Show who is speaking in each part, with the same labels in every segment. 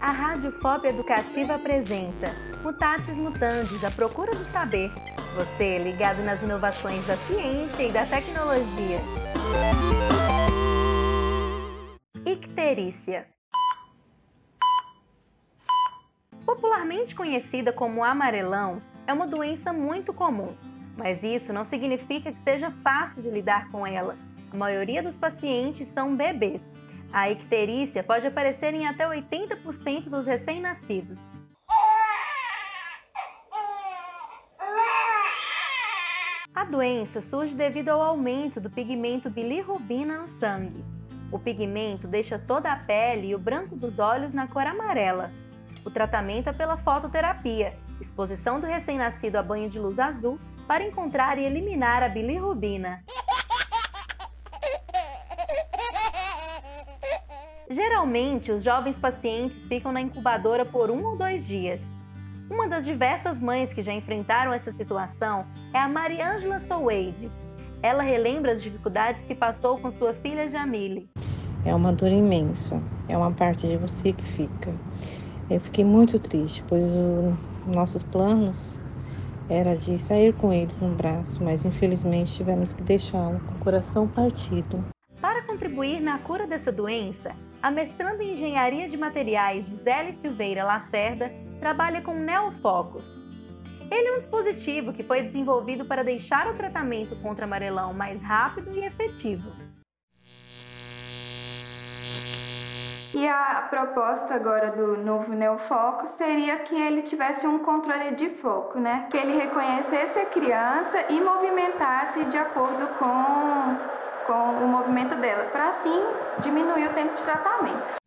Speaker 1: A Rádio Pop Educativa apresenta Mutatis Mutandis, a procura do saber. Você ligado nas inovações da ciência e da tecnologia. Icterícia. Popularmente conhecida como amarelão, é uma doença muito comum, mas isso não significa que seja fácil de lidar com ela. A maioria dos pacientes são bebês. A icterícia pode aparecer em até 80% dos recém-nascidos. A doença surge devido ao aumento do pigmento bilirrubina no sangue. O pigmento deixa toda a pele e o branco dos olhos na cor amarela. O tratamento é pela fototerapia, exposição do recém-nascido a banho de luz azul para encontrar e eliminar a bilirrubina. Geralmente, os jovens pacientes ficam na incubadora por um ou dois dias. Uma das diversas mães que já enfrentaram essa situação é a Mariângela Soueide. Ela relembra as dificuldades que passou com sua filha Jamile.
Speaker 2: É uma dor imensa, é uma parte de você que fica. Eu fiquei muito triste, pois os nossos planos era de sair com eles no braço, mas infelizmente tivemos que deixá-lo com o coração partido.
Speaker 1: Contribuir na cura dessa doença, a mestranda em Engenharia de Materiais Gisele Silveira Lacerda trabalha com Neofocus. Ele é um dispositivo que foi desenvolvido para deixar o tratamento contra amarelão mais rápido e efetivo.
Speaker 3: E a proposta agora do novo neofoco seria que ele tivesse um controle de foco, né? Que ele reconhecesse a criança e movimentasse de acordo com, com o movimento dela, para assim diminuir o tempo de tratamento.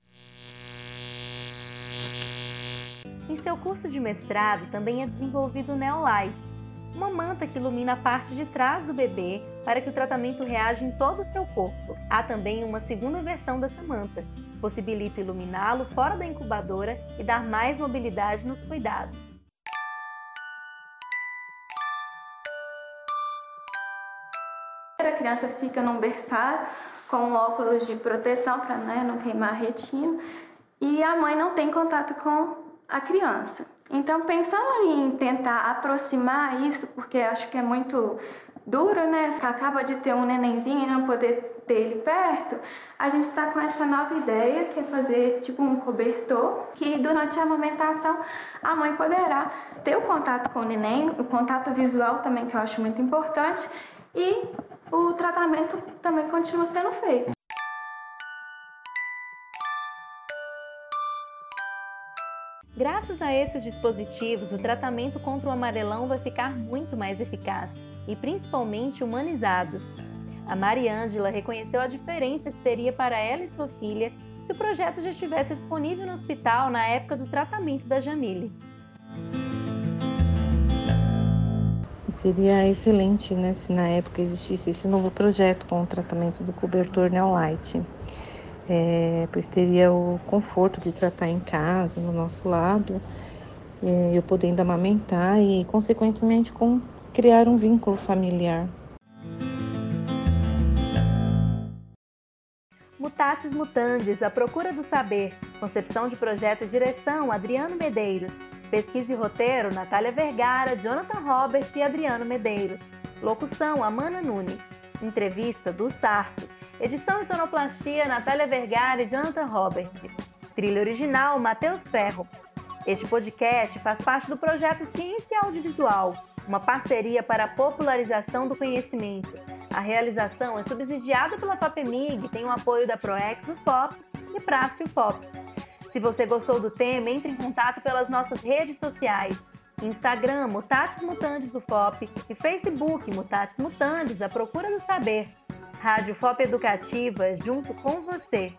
Speaker 1: Em seu curso de mestrado também é desenvolvido o Neolight, uma manta que ilumina a parte de trás do bebê para que o tratamento reaja em todo o seu corpo. Há também uma segunda versão dessa manta, possibilita iluminá-lo fora da incubadora e dar mais mobilidade nos cuidados.
Speaker 3: A criança fica num berçário com óculos de proteção para né, não queimar a retina e a mãe não tem contato com a criança. Então, pensando em tentar aproximar isso, porque acho que é muito duro, né? Acaba de ter um nenenzinho e não poder ter ele perto, a gente está com essa nova ideia que é fazer tipo um cobertor que durante a amamentação a mãe poderá ter o contato com o neném, o contato visual também que eu acho muito importante e o tratamento também continua sendo feito.
Speaker 1: Graças a esses dispositivos, o tratamento contra o amarelão vai ficar muito mais eficaz e principalmente humanizado. A Mariângela reconheceu a diferença que seria para ela e sua filha se o projeto já estivesse disponível no hospital na época do tratamento da Jamile.
Speaker 2: Seria excelente né, se na época existisse esse novo projeto com o tratamento do cobertor Neolight é, pois teria o conforto de tratar em casa, no nosso lado, é, eu podendo amamentar e, consequentemente, com, criar um vínculo familiar.
Speaker 1: Mutatis Mutandis, a procura do saber. Concepção de projeto e direção, Adriano Medeiros. Pesquisa e roteiro, Natália Vergara, Jonathan Robert e Adriano Medeiros. Locução, Amanda Nunes. Entrevista, do Sarto. Edição e sonoplastia, Natália Vergara e Jonathan Robert. Trilha original, Matheus Ferro. Este podcast faz parte do projeto Ciência Audiovisual, uma parceria para a popularização do conhecimento. A realização é subsidiada pela FAPEMIG, tem o apoio da ProEx do FOP e Prácio FOP. Se você gostou do tema, entre em contato pelas nossas redes sociais. Instagram, Mutatis do FOP e Facebook, Mutatis Mutandis, a procura do saber. Rádio FOP Educativa junto com você.